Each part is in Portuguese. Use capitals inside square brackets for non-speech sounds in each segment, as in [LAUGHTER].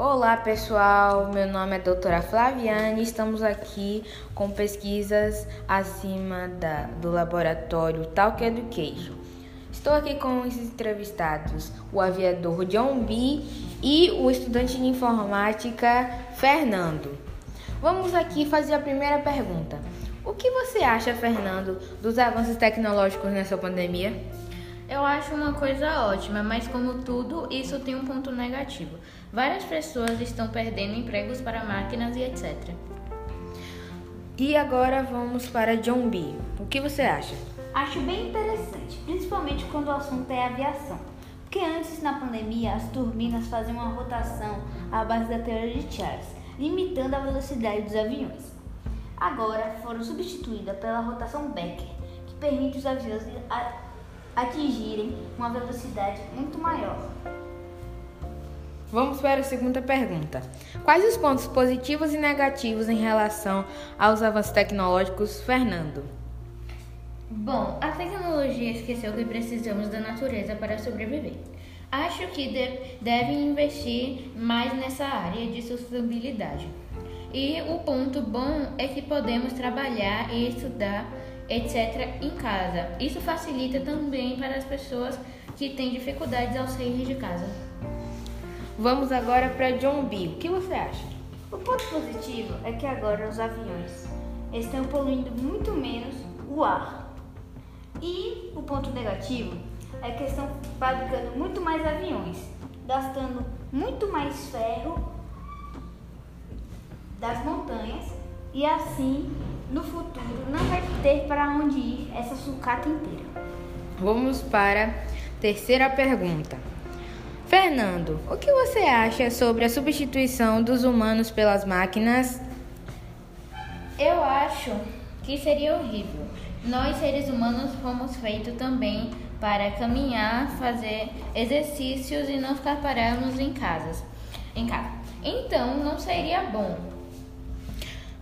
Olá pessoal, meu nome é doutora Flaviane estamos aqui com pesquisas acima da, do laboratório Talk Education. Estou aqui com os entrevistados, o aviador John B e o estudante de informática Fernando. Vamos aqui fazer a primeira pergunta. O que você acha, Fernando, dos avanços tecnológicos nessa pandemia? Eu acho uma coisa ótima, mas como tudo, isso tem um ponto negativo. Várias pessoas estão perdendo empregos para máquinas e etc. E agora vamos para John B. O que você acha? Acho bem interessante, principalmente quando o assunto é aviação. Porque antes, na pandemia, as turbinas faziam uma rotação à base da teoria de Charles, limitando a velocidade dos aviões. Agora foram substituídas pela rotação Becker, que permite os aviões atingirem uma velocidade muito maior. Vamos para a segunda pergunta. Quais os pontos positivos e negativos em relação aos avanços tecnológicos, Fernando? Bom, a tecnologia esqueceu que precisamos da natureza para sobreviver. Acho que de devem investir mais nessa área de sustentabilidade. E o ponto bom é que podemos trabalhar e estudar etc., em casa. Isso facilita também para as pessoas que têm dificuldades ao sair de casa. Vamos agora para John B. O que você acha? O ponto positivo é que agora os aviões estão poluindo muito menos o ar. E o ponto negativo é que estão fabricando muito mais aviões, gastando muito mais ferro das montanhas e assim no futuro não vai ter para onde ir essa sucata inteira. Vamos para a terceira pergunta. Fernando, o que você acha sobre a substituição dos humanos pelas máquinas? Eu acho que seria horrível. Nós, seres humanos, fomos feitos também para caminhar, fazer exercícios e não ficar parados em casas. Em casa. Então, não seria bom.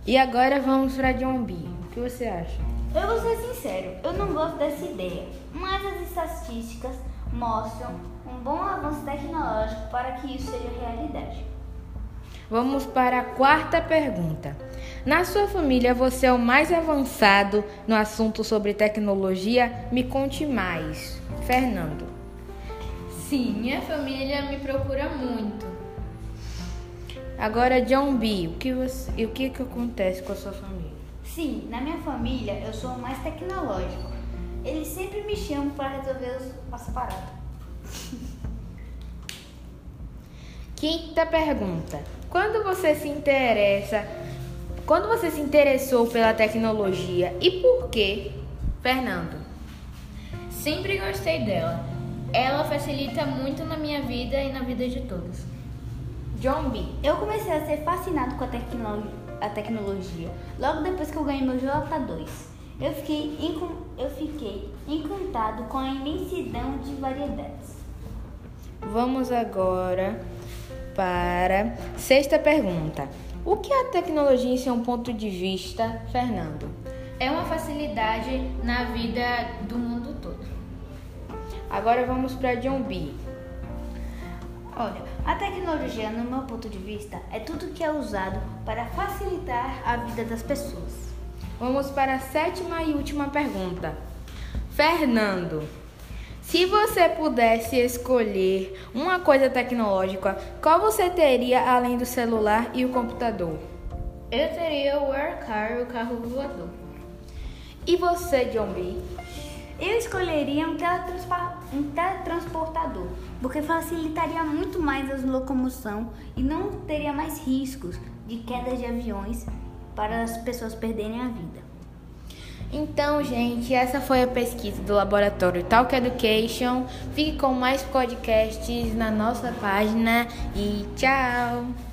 E agora vamos para John B. O que você acha? Eu vou ser sincero, eu não gosto dessa ideia, mas as estatísticas mostram um bom avanço tecnológico para que isso seja realidade. Vamos para a quarta pergunta. Na sua família, você é o mais avançado no assunto sobre tecnologia? Me conte mais. Fernando. Sim, minha família me procura muito. Agora, John B, o que, você, o que, que acontece com a sua família? Sim, na minha família eu sou o mais tecnológico. Eles sempre me chamam para resolver as paradas. [LAUGHS] Quinta pergunta. Quando você se interessa, quando você se interessou pela tecnologia e por quê? Fernando. Sempre gostei dela. Ela facilita muito na minha vida e na vida de todos. John B. Eu comecei a ser fascinado com a, tecno a tecnologia logo depois que eu ganhei meu J2. Eu fiquei, eu fiquei encantado com a imensidão de variedades. Vamos agora para sexta pergunta. O que é a tecnologia em seu ponto de vista, Fernando? É uma facilidade na vida do mundo todo. Agora vamos para John B. Olha, a tecnologia, no meu ponto de vista, é tudo que é usado para facilitar a vida das pessoas. Vamos para a sétima e última pergunta. Fernando, se você pudesse escolher uma coisa tecnológica, qual você teria além do celular e o computador? Eu teria o Aircar, o carro voador. E você, John B? Eu escolheria um, um teletransportador, porque facilitaria muito mais a locomoção e não teria mais riscos de quedas de aviões para as pessoas perderem a vida. Então, gente, essa foi a pesquisa do Laboratório Talk Education. Fique com mais podcasts na nossa página e tchau!